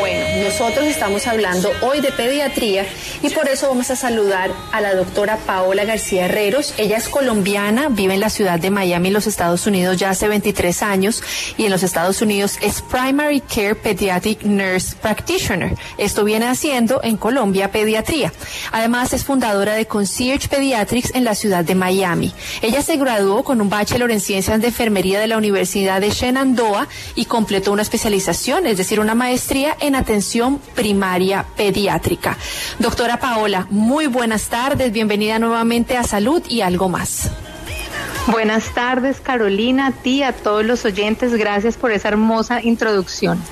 Bueno, nosotros estamos hablando hoy de pediatría y por eso vamos a saludar a la doctora Paola García Herreros. Ella es colombiana, vive en la ciudad de Miami, los Estados Unidos, ya hace 23 años y en los Estados Unidos es Primary Care Pediatric Nurse Practitioner. Esto viene haciendo en Colombia pediatría. Además es fundadora de Concierge Pediatrics en la ciudad de Miami. Ella se graduó con un bachelor en ciencias de enfermería de la Universidad de Shenandoah y completó una especialización, es decir, una maestría en atención primaria pediátrica. Doctora Paola, muy buenas tardes, bienvenida nuevamente a Salud y algo más. Buenas tardes, Carolina, a ti, a todos los oyentes, gracias por esa hermosa introducción.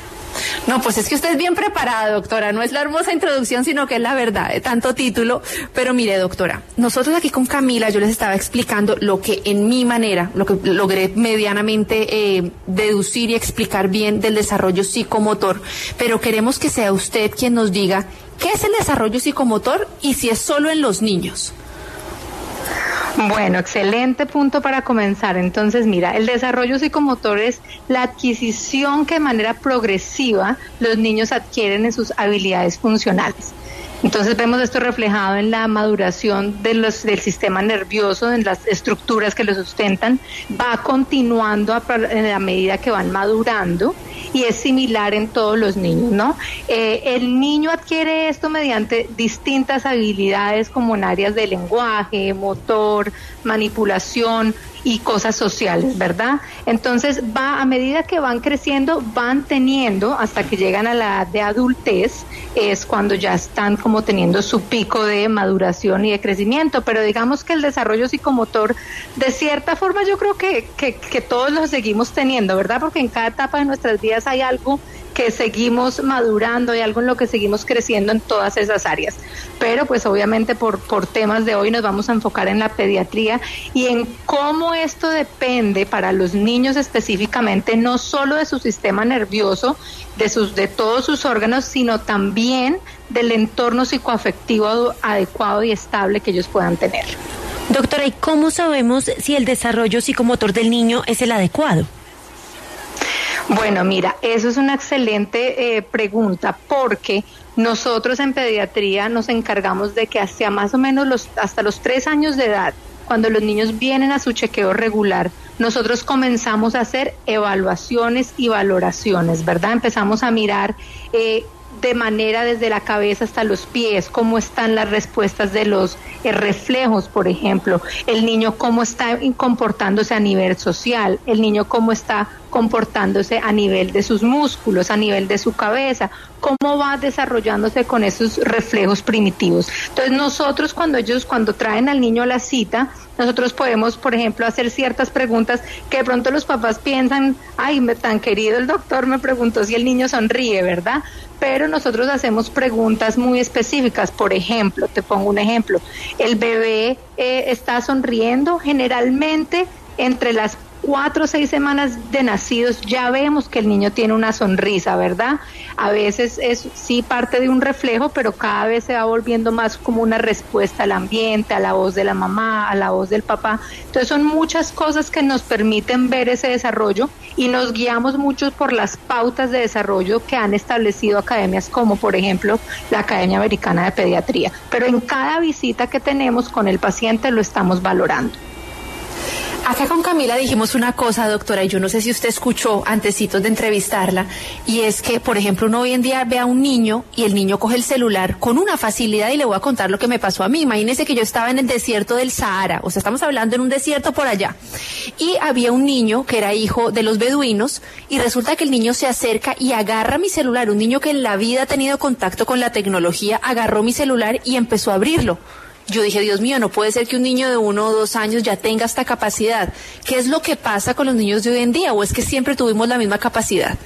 No, pues es que usted es bien preparada, doctora. No es la hermosa introducción, sino que es la verdad de tanto título. Pero mire, doctora, nosotros aquí con Camila yo les estaba explicando lo que en mi manera, lo que logré medianamente eh, deducir y explicar bien del desarrollo psicomotor. Pero queremos que sea usted quien nos diga qué es el desarrollo psicomotor y si es solo en los niños. Bueno, excelente punto para comenzar. Entonces, mira, el desarrollo psicomotor es la adquisición que de manera progresiva los niños adquieren en sus habilidades funcionales. Entonces vemos esto reflejado en la maduración de los, del sistema nervioso, en las estructuras que lo sustentan, va continuando a, en la medida que van madurando y es similar en todos los niños, ¿no? Eh, el niño adquiere esto mediante distintas habilidades como en áreas de lenguaje, motor, manipulación y cosas sociales, ¿verdad? Entonces va a medida que van creciendo, van teniendo hasta que llegan a la edad de adultez, es cuando ya están como teniendo su pico de maduración y de crecimiento, pero digamos que el desarrollo psicomotor, de cierta forma yo creo que, que, que todos lo seguimos teniendo, ¿verdad? Porque en cada etapa de nuestras vidas hay algo que seguimos madurando y algo en lo que seguimos creciendo en todas esas áreas. Pero pues obviamente por, por temas de hoy nos vamos a enfocar en la pediatría y en cómo esto depende para los niños específicamente no solo de su sistema nervioso, de, sus, de todos sus órganos, sino también del entorno psicoafectivo adecuado y estable que ellos puedan tener. Doctora, ¿y cómo sabemos si el desarrollo psicomotor del niño es el adecuado? Bueno, mira, eso es una excelente eh, pregunta porque nosotros en pediatría nos encargamos de que hacia más o menos los, hasta los tres años de edad, cuando los niños vienen a su chequeo regular, nosotros comenzamos a hacer evaluaciones y valoraciones, ¿verdad? Empezamos a mirar eh, de manera desde la cabeza hasta los pies, cómo están las respuestas de los eh, reflejos, por ejemplo, el niño cómo está comportándose a nivel social, el niño cómo está comportándose a nivel de sus músculos, a nivel de su cabeza, cómo va desarrollándose con esos reflejos primitivos. Entonces nosotros cuando ellos, cuando traen al niño a la cita, nosotros podemos, por ejemplo, hacer ciertas preguntas que de pronto los papás piensan, ay, tan querido el doctor me preguntó si el niño sonríe, ¿verdad? Pero nosotros hacemos preguntas muy específicas. Por ejemplo, te pongo un ejemplo, el bebé eh, está sonriendo generalmente entre las cuatro o seis semanas de nacidos ya vemos que el niño tiene una sonrisa, ¿verdad? A veces es sí parte de un reflejo, pero cada vez se va volviendo más como una respuesta al ambiente, a la voz de la mamá, a la voz del papá. Entonces son muchas cosas que nos permiten ver ese desarrollo y nos guiamos mucho por las pautas de desarrollo que han establecido academias como por ejemplo la Academia Americana de Pediatría. Pero en cada visita que tenemos con el paciente lo estamos valorando. Acá con Camila dijimos una cosa, doctora, y yo no sé si usted escuchó antecitos de entrevistarla, y es que, por ejemplo, uno hoy en día ve a un niño y el niño coge el celular con una facilidad y le voy a contar lo que me pasó a mí. Imagínese que yo estaba en el desierto del Sahara, o sea, estamos hablando en un desierto por allá, y había un niño que era hijo de los beduinos, y resulta que el niño se acerca y agarra mi celular, un niño que en la vida ha tenido contacto con la tecnología, agarró mi celular y empezó a abrirlo. Yo dije, Dios mío, no puede ser que un niño de uno o dos años ya tenga esta capacidad. ¿Qué es lo que pasa con los niños de hoy en día? ¿O es que siempre tuvimos la misma capacidad?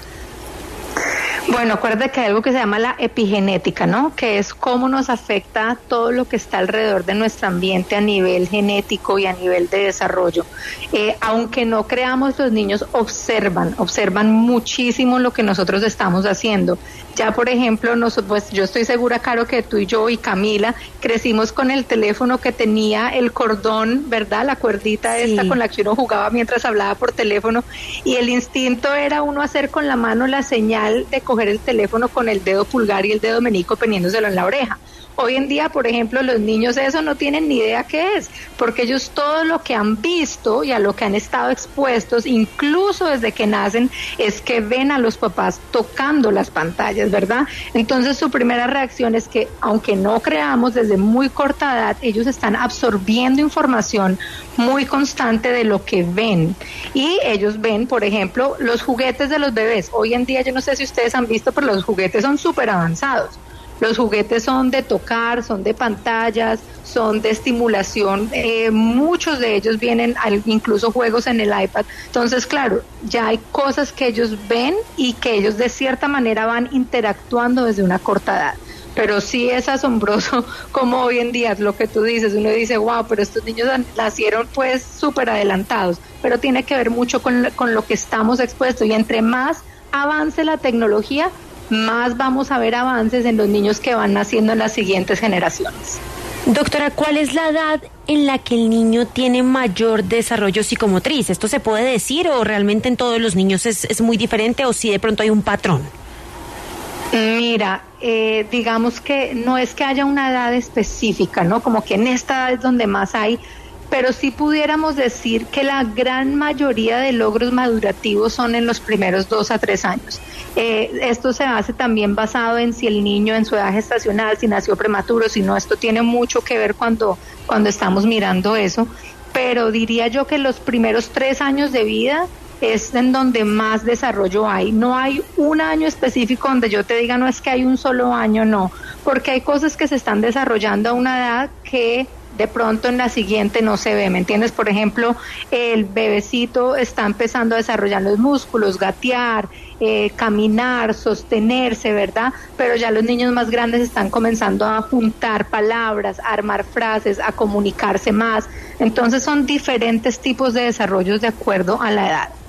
Bueno, acuérdate que hay algo que se llama la epigenética, ¿no? Que es cómo nos afecta todo lo que está alrededor de nuestro ambiente a nivel genético y a nivel de desarrollo. Eh, aunque no creamos, los niños observan, observan muchísimo lo que nosotros estamos haciendo. Ya, por ejemplo, nosotros, pues yo estoy segura, Caro, que tú y yo y Camila crecimos con el teléfono que tenía el cordón, ¿verdad? La cuerdita esta con la que uno jugaba mientras hablaba por teléfono y el instinto era uno hacer con la mano la señal de coger el teléfono con el dedo pulgar y el dedo menico poniéndoselo en la oreja. Hoy en día, por ejemplo, los niños eso no tienen ni idea qué es, porque ellos todo lo que han visto y a lo que han estado expuestos, incluso desde que nacen, es que ven a los papás tocando las pantallas, ¿verdad? Entonces su primera reacción es que, aunque no creamos desde muy corta edad, ellos están absorbiendo información muy constante de lo que ven. Y ellos ven, por ejemplo, los juguetes de los bebés. Hoy en día, yo no sé si ustedes han visto, pero los juguetes son súper avanzados. Los juguetes son de tocar, son de pantallas, son de estimulación. Eh, muchos de ellos vienen incluso juegos en el iPad. Entonces, claro, ya hay cosas que ellos ven y que ellos de cierta manera van interactuando desde una corta edad pero sí es asombroso como hoy en día lo que tú dices, uno dice, wow, pero estos niños nacieron pues súper adelantados, pero tiene que ver mucho con, con lo que estamos expuestos y entre más avance la tecnología, más vamos a ver avances en los niños que van naciendo en las siguientes generaciones. Doctora, ¿cuál es la edad en la que el niño tiene mayor desarrollo psicomotriz? ¿Esto se puede decir o realmente en todos los niños es, muy diferente o si de pronto hay un patrón? Mira, eh, digamos que no es que haya una edad específica, ¿no? Como que en esta edad es donde más hay, pero sí pudiéramos decir que la gran mayoría de logros madurativos son en los primeros dos a tres años. Eh, esto se hace también basado en si el niño en su edad gestacional, si nació prematuro, si no, esto tiene mucho que ver cuando, cuando estamos mirando eso, pero diría yo que los primeros tres años de vida es en donde más desarrollo hay. No hay un año específico donde yo te diga, no es que hay un solo año, no, porque hay cosas que se están desarrollando a una edad que de pronto en la siguiente no se ve, ¿me entiendes? Por ejemplo, el bebecito está empezando a desarrollar los músculos, gatear, eh, caminar, sostenerse, ¿verdad? Pero ya los niños más grandes están comenzando a juntar palabras, a armar frases, a comunicarse más. Entonces son diferentes tipos de desarrollos de acuerdo a la edad.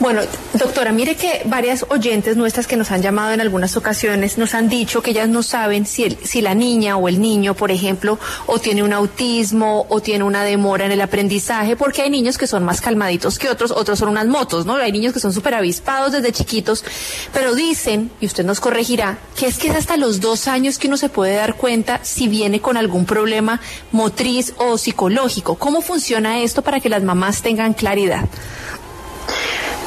Bueno, doctora, mire que varias oyentes nuestras que nos han llamado en algunas ocasiones nos han dicho que ellas no saben si, si la niña o el niño, por ejemplo, o tiene un autismo o tiene una demora en el aprendizaje, porque hay niños que son más calmaditos que otros, otros son unas motos, ¿no? Hay niños que son súper avispados desde chiquitos, pero dicen, y usted nos corregirá, que es que es hasta los dos años que uno se puede dar cuenta si viene con algún problema motriz o psicológico. ¿Cómo funciona esto para que las mamás tengan claridad?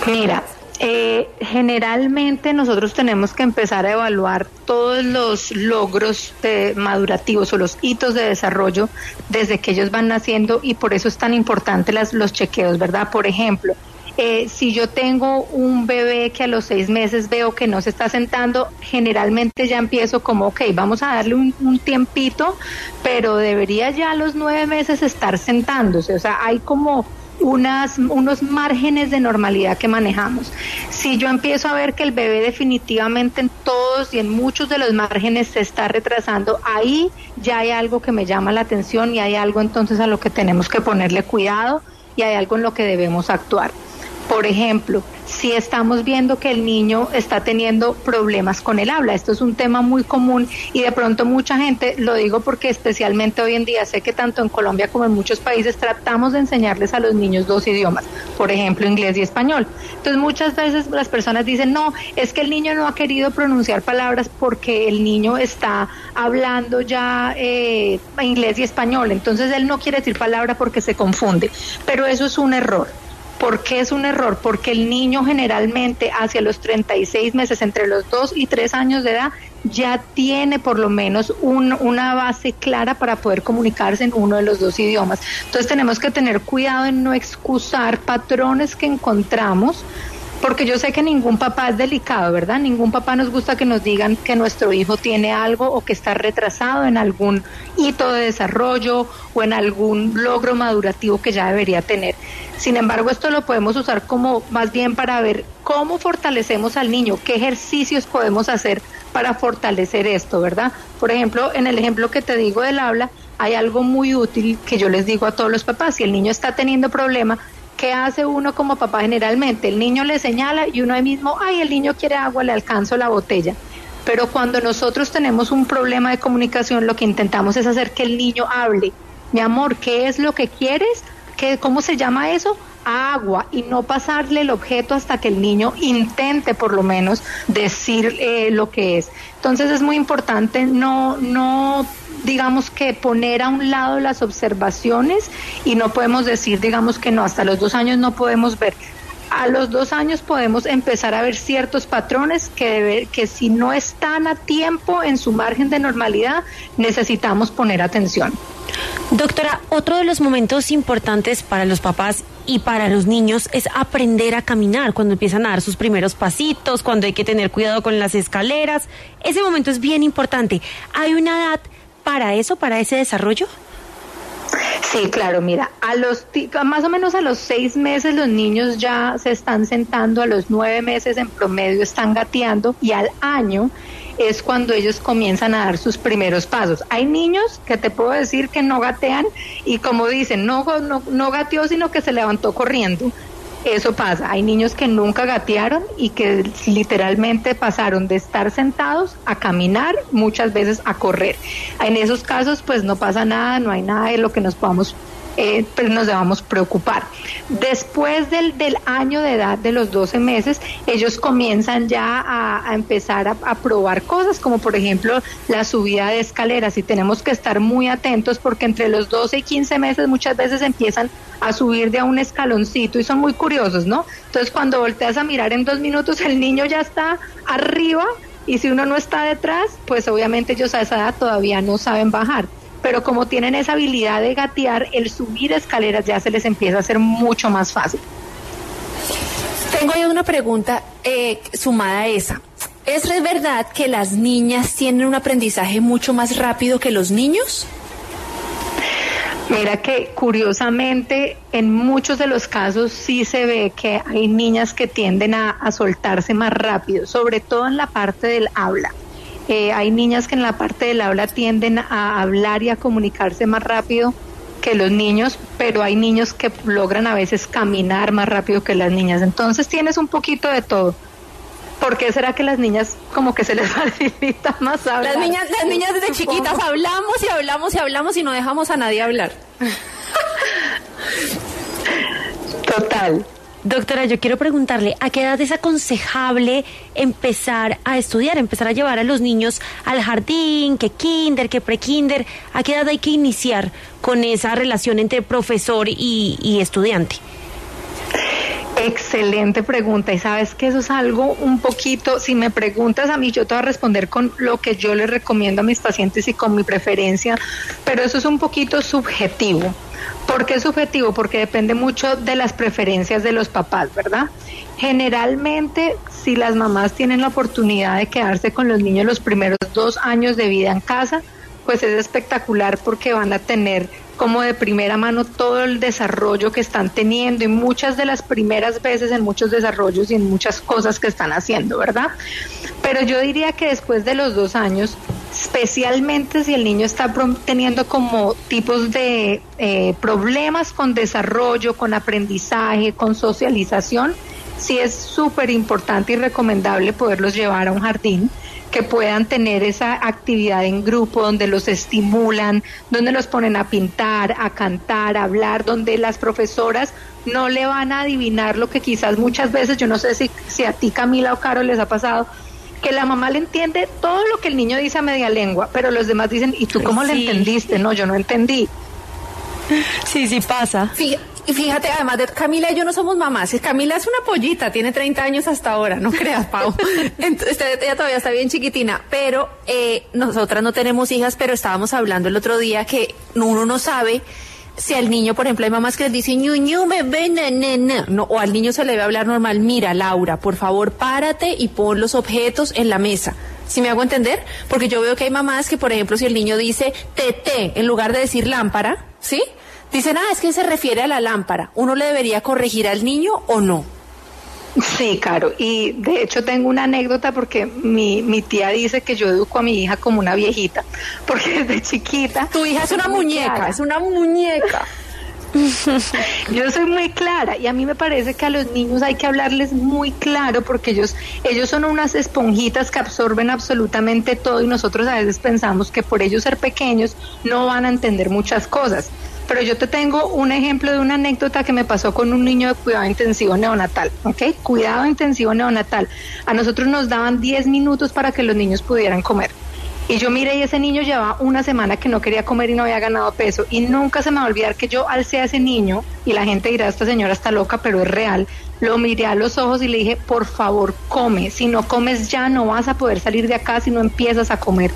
Mira, eh, generalmente nosotros tenemos que empezar a evaluar todos los logros de madurativos o los hitos de desarrollo desde que ellos van naciendo y por eso es tan importante las, los chequeos, ¿verdad? Por ejemplo, eh, si yo tengo un bebé que a los seis meses veo que no se está sentando, generalmente ya empiezo como, ok, vamos a darle un tiempito, pero debería ya a los nueve meses estar sentándose. O sea, hay como unas, unos márgenes de normalidad que manejamos. Si yo empiezo a ver que el bebé definitivamente en todos y en muchos de los márgenes se está retrasando, ahí ya hay algo que me llama la atención y hay algo entonces a lo que tenemos que ponerle cuidado y hay algo en lo que debemos actuar. Por ejemplo, si estamos viendo que el niño está teniendo problemas con el habla, esto es un tema muy común y de pronto mucha gente, lo digo porque especialmente hoy en día sé que tanto en Colombia como en muchos países tratamos de enseñarles a los niños dos idiomas, por ejemplo inglés y español. Entonces muchas veces las personas dicen, no, es que el niño no ha querido pronunciar palabras porque el niño está hablando ya eh, inglés y español, entonces él no quiere decir palabra porque se confunde, pero eso es un error. ¿Por qué es un error? Porque el niño generalmente hacia los 36 meses, entre los 2 y 3 años de edad, ya tiene por lo menos una base clara para poder comunicarse en uno de los dos idiomas. Entonces tenemos que tener cuidado en no excusar patrones que encontramos porque yo sé que ningún papá es delicado, ¿verdad? Ningún papá nos gusta que nos digan que nuestro hijo tiene algo o que está retrasado en algún hito de desarrollo o en algún logro madurativo que ya debería tener. Sin embargo, esto lo podemos usar como más bien para ver cómo fortalecemos al niño, qué ejercicios podemos hacer para fortalecer esto, ¿verdad? Por ejemplo, en el ejemplo que te digo del habla, hay algo muy útil que yo les digo a todos los papás, si el niño está teniendo problema, ¿qué hace uno como papá generalmente? El niño le señala y uno ahí mismo, ay, el niño quiere agua, le alcanzo la botella. Pero cuando nosotros tenemos un problema de comunicación, lo que intentamos es hacer que el niño hable. Mi amor, ¿qué es lo que quieres? ¿Qué, ¿Cómo se llama eso? agua y no pasarle el objeto hasta que el niño intente por lo menos decir eh, lo que es. Entonces es muy importante no, no digamos que poner a un lado las observaciones y no podemos decir digamos que no, hasta los dos años no podemos ver. A los dos años podemos empezar a ver ciertos patrones que, debe, que si no están a tiempo en su margen de normalidad, necesitamos poner atención. Doctora, otro de los momentos importantes para los papás y para los niños es aprender a caminar cuando empiezan a dar sus primeros pasitos, cuando hay que tener cuidado con las escaleras. Ese momento es bien importante. ¿Hay una edad para eso, para ese desarrollo? Sí, claro, mira, a los más o menos a los seis meses los niños ya se están sentando, a los nueve meses en promedio están gateando y al año es cuando ellos comienzan a dar sus primeros pasos. Hay niños que te puedo decir que no gatean y como dicen, no, no, no gateó, sino que se levantó corriendo. Eso pasa, hay niños que nunca gatearon y que literalmente pasaron de estar sentados a caminar, muchas veces a correr. En esos casos pues no pasa nada, no hay nada de lo que nos podamos eh, pues nos debamos preocupar. Después del, del, año de edad de los 12 meses, ellos comienzan ya a, empezar a, probar cosas, como por ejemplo la subida de escaleras, y tenemos que estar muy atentos porque entre los 12 y 15 meses muchas veces empiezan a subir de a un escaloncito y son muy curiosos, ¿no? Entonces cuando volteas a mirar en dos minutos, el niño ya está arriba y si uno no está detrás, pues obviamente ellos a esa edad todavía no saben bajar pero como tienen esa habilidad de gatear, el subir escaleras ya se les empieza a hacer mucho más fácil. Tengo ahí una pregunta eh, sumada a esa. ¿Es verdad que las niñas tienen un aprendizaje mucho más rápido que los niños? Mira que curiosamente en muchos de los casos sí se ve que hay niñas que tienden a, a soltarse más rápido, sobre todo en la parte del habla. Eh, hay niñas que en la parte del habla tienden a hablar y a comunicarse más rápido que los niños, pero hay niños que logran a veces caminar más rápido que las niñas. Entonces tienes un poquito de todo. ¿Por qué será que las niñas como que se les facilita más hablar? Las niñas, las niñas desde chiquitas hablamos y hablamos y hablamos y no dejamos a nadie hablar. Total. Doctora, yo quiero preguntarle, ¿a qué edad es aconsejable empezar a estudiar, empezar a llevar a los niños al jardín, que kinder, que prekinder? ¿A qué edad hay que iniciar con esa relación entre profesor y, estudiante? Excelente pregunta. Y sabes que eso es algo un poquito, si me preguntas a mí, yo te voy a responder con lo que yo les recomiendo a mis pacientes y con mi preferencia, pero eso es un poquito subjetivo. ¿Por qué subjetivo? Porque depende mucho de las preferencias de los papás, ¿verdad? Generalmente, si las mamás tienen la oportunidad de quedarse con los niños los primeros dos años de vida en casa, pues es espectacular porque van a tener como de primera mano todo el desarrollo que están teniendo y muchas de las primeras veces en muchos desarrollos y en muchas cosas que están haciendo, ¿verdad? Pero yo diría que después de los dos años, especialmente si el niño está teniendo como tipos de eh, problemas con desarrollo, con aprendizaje, con socialización, sí es súper importante y recomendable poderlos llevar a un jardín que puedan tener esa actividad en grupo donde los estimulan, donde los ponen a pintar, a cantar, a hablar, donde las profesoras no le van a adivinar lo que quizás muchas veces, yo no sé si, si a ti Camila o Caro les ha pasado, que la mamá le entiende todo lo que el niño dice a media lengua, pero los demás dicen, ¿y tú cómo le entendiste? No, yo no entendí. Sí, sí pasa. Y fíjate, además de Camila y yo no somos mamás. Camila es una pollita, tiene 30 años hasta ahora, no creas, Pau. Entonces, ella todavía está bien chiquitina, pero eh, nosotras no tenemos hijas, pero estábamos hablando el otro día que uno no sabe si al niño, por ejemplo, hay mamás que les dicen, ñu, ñu, bebé, na, no, o al niño se le debe hablar normal, mira, Laura, por favor, párate y pon los objetos en la mesa. ¿Si me hago entender? Porque yo veo que hay mamás que, por ejemplo, si el niño dice tete en lugar de decir lámpara, ¿sí? Dicen, ah, es que se refiere a la lámpara. ¿Uno le debería corregir al niño o no? Sí, claro. Y de hecho tengo una anécdota porque mi, mi tía dice que yo educo a mi hija como una viejita, porque desde chiquita... Tu hija es una muñeca, es una muñeca. Yo soy muy clara y a mí me parece que a los niños hay que hablarles muy claro porque ellos ellos son unas esponjitas que absorben absolutamente todo y nosotros a veces pensamos que por ellos ser pequeños no van a entender muchas cosas. Pero yo te tengo un ejemplo de una anécdota que me pasó con un niño de cuidado intensivo neonatal, ¿ok? Cuidado intensivo neonatal. A nosotros nos daban 10 minutos para que los niños pudieran comer. Y yo miré y ese niño llevaba una semana que no quería comer y no había ganado peso. Y nunca se me va a olvidar que yo alcé a ese niño, y la gente dirá, esta señora está loca, pero es real. Lo miré a los ojos y le dije, por favor, come. Si no comes ya, no vas a poder salir de acá si no empiezas a comer.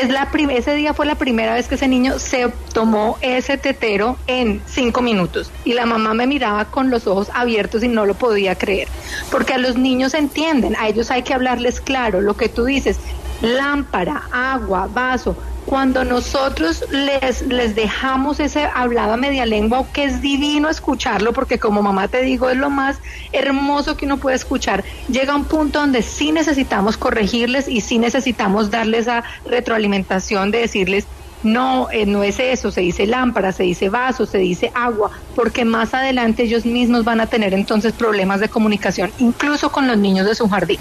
Es la ese día fue la primera vez que ese niño se tomó ese tetero en cinco minutos y la mamá me miraba con los ojos abiertos y no lo podía creer porque a los niños entienden a ellos hay que hablarles claro lo que tú dices lámpara, agua, vaso. Cuando nosotros les, les dejamos ese hablado a media lengua, que es divino escucharlo, porque como mamá te digo, es lo más hermoso que uno puede escuchar, llega un punto donde sí necesitamos corregirles y sí necesitamos darles esa retroalimentación de decirles, no, eh, no es eso, se dice lámpara, se dice vaso, se dice agua, porque más adelante ellos mismos van a tener entonces problemas de comunicación, incluso con los niños de su jardín.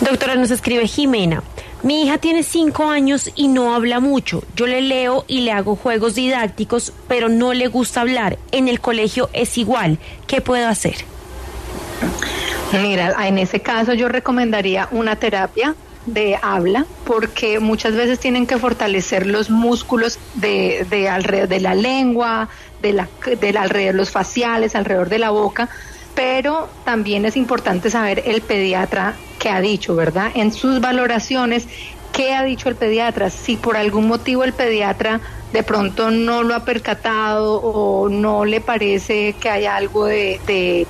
Doctora, nos escribe Jimena. Mi hija tiene cinco años y no habla mucho. Yo le leo y le hago juegos didácticos, pero no le gusta hablar. En el colegio es igual. ¿Qué puedo hacer? Mira, en ese caso yo recomendaría una terapia de habla porque muchas veces tienen que fortalecer los músculos de, de alrededor de la lengua, de la, del alrededor los faciales, alrededor de la boca pero también es importante saber el pediatra qué ha dicho, ¿verdad? En sus valoraciones, ¿qué ha dicho el pediatra? Si por algún motivo el pediatra de pronto no lo ha percatado o no le parece que haya algo de, de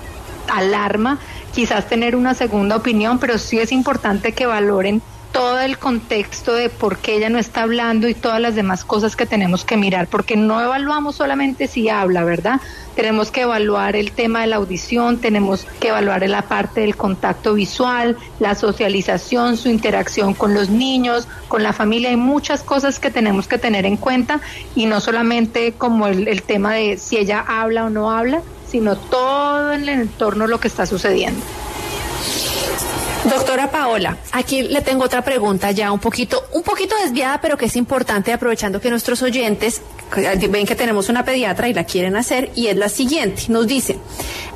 alarma, quizás tener una segunda opinión, pero sí es importante que valoren todo el contexto de por qué ella no está hablando y todas las demás cosas que tenemos que mirar, porque no evaluamos solamente si habla, ¿verdad? Tenemos que evaluar el tema de la audición, tenemos que evaluar la parte del contacto visual, la socialización, su interacción con los niños, con la familia, hay muchas cosas que tenemos que tener en cuenta y no solamente como el, el tema de si ella habla o no habla, sino todo en el entorno lo que está sucediendo. Doctora Paola, aquí le tengo otra pregunta ya un poquito, un poquito desviada, pero que es importante aprovechando que nuestros oyentes ven que tenemos una pediatra y la quieren hacer y es la siguiente. Nos dice,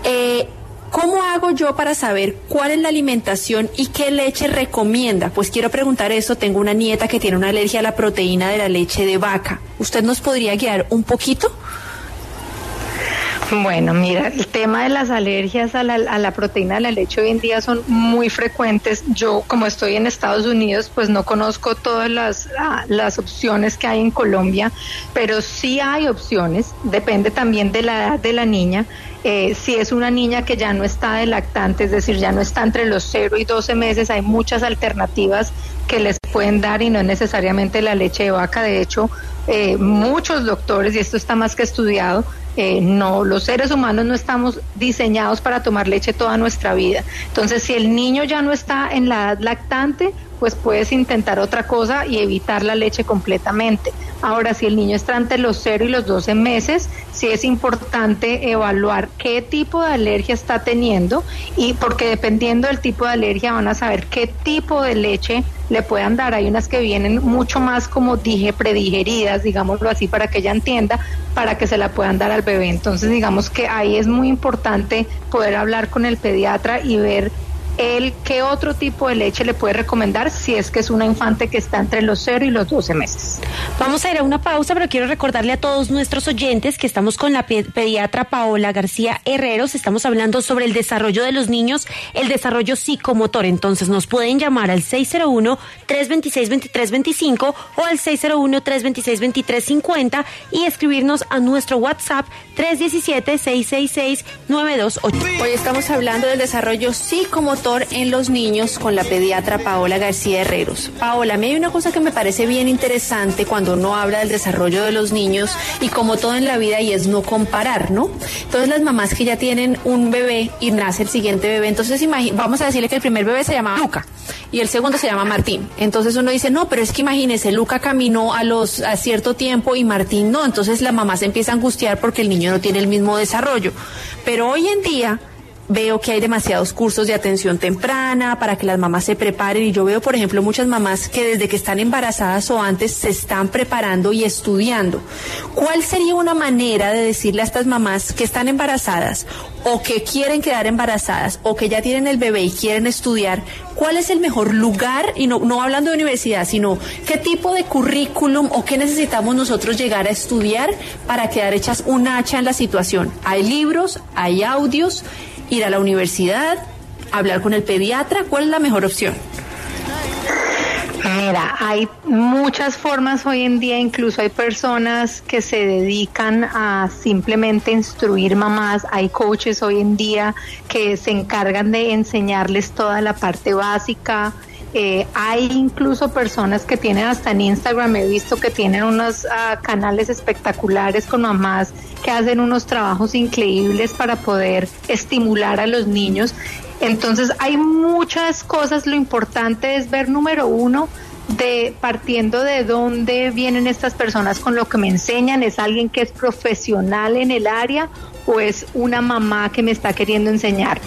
eh, ¿cómo hago yo para saber cuál es la alimentación y qué leche recomienda? Pues quiero preguntar eso. Tengo una nieta que tiene una alergia a la proteína de la leche de vaca. ¿Usted nos podría guiar un poquito? Bueno, mira, el tema de las alergias a la, proteína de la leche hoy en día son muy frecuentes. Yo, como estoy en Estados Unidos, pues no conozco todas las, ah, las opciones que hay en Colombia, pero sí hay opciones, depende también de la edad de la niña. Eh, si es una niña que ya no está de lactante, es decir, ya no está entre los 0 y 12 meses, hay muchas alternativas que les pueden dar y no es necesariamente la leche de vaca. De hecho, eh, muchos doctores, y esto está más que estudiado, eh, no, los seres humanos no estamos diseñados para tomar leche toda nuestra vida. Entonces, si el niño ya no está en la edad lactante, pues puedes intentar otra cosa y evitar la leche completamente. Ahora, si el niño está entre los 0 y los 12 meses, sí es importante evaluar qué tipo de alergia está teniendo y porque dependiendo del tipo de alergia van a saber qué tipo de leche le puedan dar. Hay unas que vienen mucho más como dije, predigeridas, digámoslo así, para que ella entienda, para que se la puedan dar al bebé. Entonces, digamos que ahí es muy importante poder hablar con el pediatra y ver él qué otro tipo de leche le puede recomendar si es que es una infante que está entre los 0 y los 12 meses. Vamos a ir a una pausa, pero quiero recordarle a todos nuestros oyentes que estamos con la pediatra Paola García Herreros. Estamos hablando sobre el desarrollo de los niños, el desarrollo psicomotor. Entonces nos pueden llamar al 601-326-2325 o al 601-326-2350 y escribirnos a nuestro WhatsApp 317-666-928. Hoy estamos hablando del desarrollo psicomotor en los niños con la pediatra Paola García Herreros. Paola, a mí hay una cosa que me parece bien interesante cuando uno habla del desarrollo de los niños y como todo en la vida y es no comparar, ¿no? Entonces las mamás que ya tienen un bebé y nace el siguiente bebé, entonces vamos a decirle que el primer bebé se llama Luca y el segundo se llama Martín. Entonces uno dice, no, pero es que imagínese, Luca caminó a los a cierto tiempo y Martín no. Entonces la mamá se empieza a angustiar porque el niño no tiene el mismo desarrollo. Pero hoy en día veo que hay demasiados cursos de atención temprana para que las mamás se preparen y yo veo, por ejemplo, muchas mamás que desde que están embarazadas o antes se están preparando y estudiando. ¿Cuál sería una manera de decirle a estas mamás que están embarazadas o que quieren quedar embarazadas o que ya tienen el bebé y quieren estudiar, cuál es el mejor lugar, y no, no hablando de universidad, sino qué tipo de currículum o qué necesitamos nosotros llegar a estudiar para quedar hechas un hacha en la situación? Hay libros, hay audios ir a la universidad, hablar con el pediatra? ¿Cuál es la mejor opción? Mira, hay muchas formas hoy en día, incluso hay personas que se dedican a simplemente instruir mamás, hay coaches hoy en día que se encargan de enseñarles toda la parte básica, eh, hay incluso personas que tienen hasta en Instagram, he visto que tienen unos ah, canales espectaculares con mamás que hacen unos trabajos increíbles para poder estimular a los niños. Entonces hay muchas cosas, lo importante es ver número uno, de partiendo de dónde vienen estas personas con lo que me enseñan, es alguien que es profesional en el área o es una mamá que me está queriendo enseñar.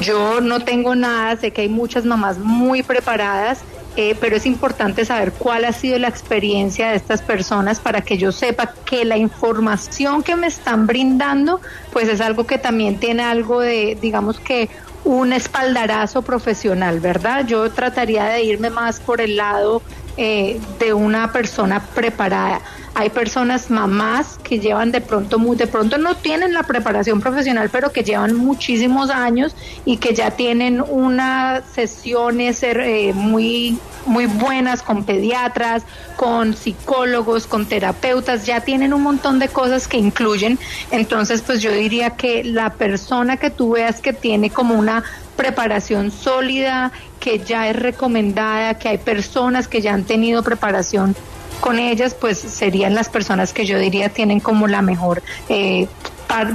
Yo no tengo nada, sé que hay muchas mamás muy preparadas, eh, pero es importante saber cuál ha sido la experiencia de estas personas para que yo sepa que la información que me están brindando, pues es algo que también tiene algo de, digamos que un espaldarazo profesional, ¿verdad? Yo trataría de irme más por el lado eh, de una persona preparada. Hay personas, mamás, que llevan de pronto, de pronto no tienen la preparación profesional, pero que llevan muchísimos años y que ya tienen unas sesiones eh, muy, muy buenas con pediatras, con psicólogos, con terapeutas, ya tienen un montón de cosas que incluyen. Entonces, pues yo diría que la persona que tú veas que tiene como una preparación sólida, que ya es recomendada, que hay personas que ya han tenido preparación con ellas, pues serían las personas que yo diría tienen como la mejor, eh,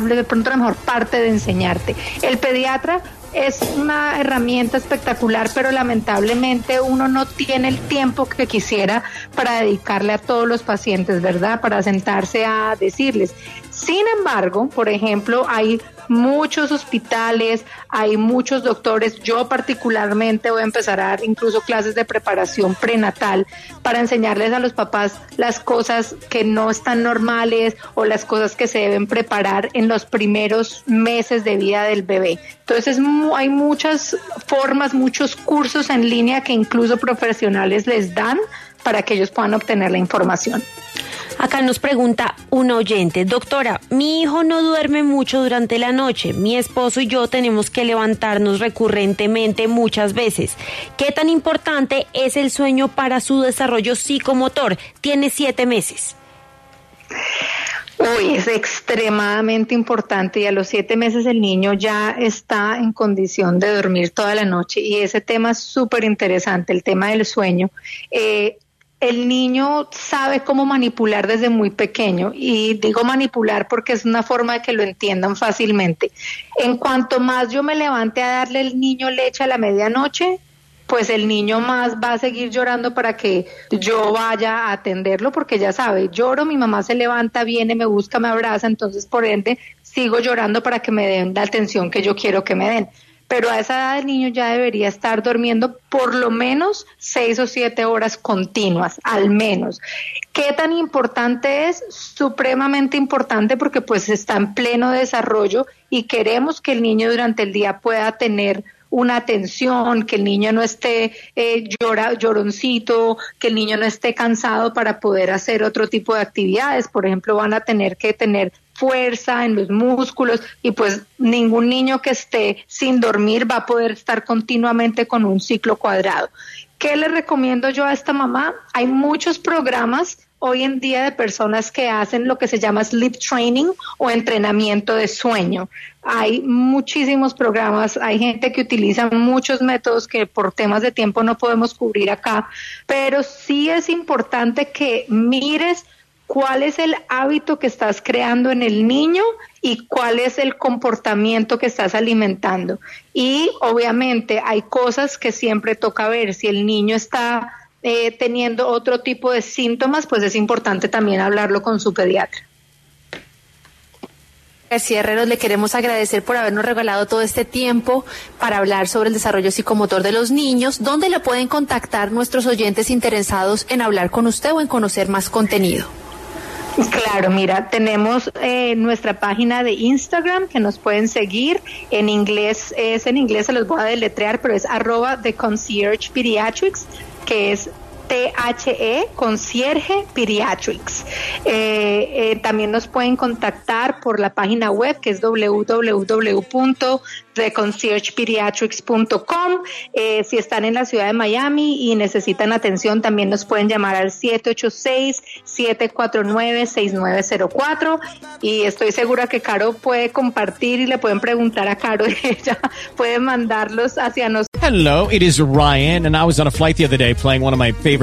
de pronto la mejor parte de enseñarte. El pediatra es una herramienta espectacular, pero lamentablemente uno no tiene el tiempo que quisiera para dedicarle a todos los pacientes, ¿verdad? Para sentarse a decirles. Sin embargo, por ejemplo, hay muchos hospitales, hay muchos doctores. Yo particularmente voy a empezar a dar incluso clases de preparación prenatal para enseñarles a los papás las cosas que no están normales o las cosas que se deben preparar en los primeros meses de vida del bebé. Entonces hay muchas formas, muchos cursos en línea que incluso profesionales les dan para que ellos puedan obtener la información. Acá nos pregunta un oyente, doctora, mi hijo no duerme mucho durante la noche, mi esposo y yo tenemos que levantarnos recurrentemente muchas veces. ¿Qué tan importante es el sueño para su desarrollo psicomotor? Tiene siete meses. Uy, es extremadamente importante y a los siete meses el niño ya está en condición de dormir toda la noche y ese tema es súper interesante, el tema del sueño. Eh, el niño sabe cómo manipular desde muy pequeño y digo manipular porque es una forma de que lo entiendan fácilmente. En cuanto más yo me levante a darle el niño leche a la medianoche, pues el niño más va a seguir llorando para que yo vaya a atenderlo porque ya sabe, lloro, mi mamá se levanta, viene, me busca, me abraza, entonces por ende sigo llorando para que me den la atención que yo quiero que me den pero a esa edad el niño ya debería estar durmiendo por lo menos seis o siete horas continuas, al menos. ¿Qué tan importante es? Supremamente importante porque pues está en pleno desarrollo y queremos que el niño durante el día pueda tener una atención, que el niño no esté eh, lloroncito, que el niño no esté cansado para poder hacer otro tipo de actividades. Por ejemplo, van a tener que tener fuerza en los músculos y pues ningún niño que esté sin dormir va a poder estar continuamente con un ciclo cuadrado. ¿Qué le recomiendo yo a esta mamá? Hay muchos programas hoy en día de personas que hacen lo que se llama sleep training o entrenamiento de sueño. Hay muchísimos programas, hay gente que utiliza muchos métodos que por temas de tiempo no podemos cubrir acá, pero sí es importante que mires cuál es el hábito que estás creando en el niño y cuál es el comportamiento que estás alimentando. Y obviamente hay cosas que siempre toca ver. Si el niño está eh, teniendo otro tipo de síntomas, pues es importante también hablarlo con su pediatra. García Herreros, le queremos agradecer por habernos regalado todo este tiempo para hablar sobre el desarrollo psicomotor de los niños. ¿Dónde le pueden contactar nuestros oyentes interesados en hablar con usted o en conocer más contenido? Claro, mira, tenemos eh, nuestra página de Instagram que nos pueden seguir. En inglés, es en inglés, se los voy a deletrear, pero es arroba the concierge pediatrics, que es THE Concierge Pediatrics. Eh, eh, también nos pueden contactar por la página web que es www.theconciergepediatrics.com. Eh, si están en la ciudad de Miami y necesitan atención, también nos pueden llamar al 786-749-6904. Y estoy segura que Caro puede compartir y le pueden preguntar a Caro y ella puede mandarlos hacia nosotros. Hello, it is Ryan, and I was on a flight the other day playing one of my favorite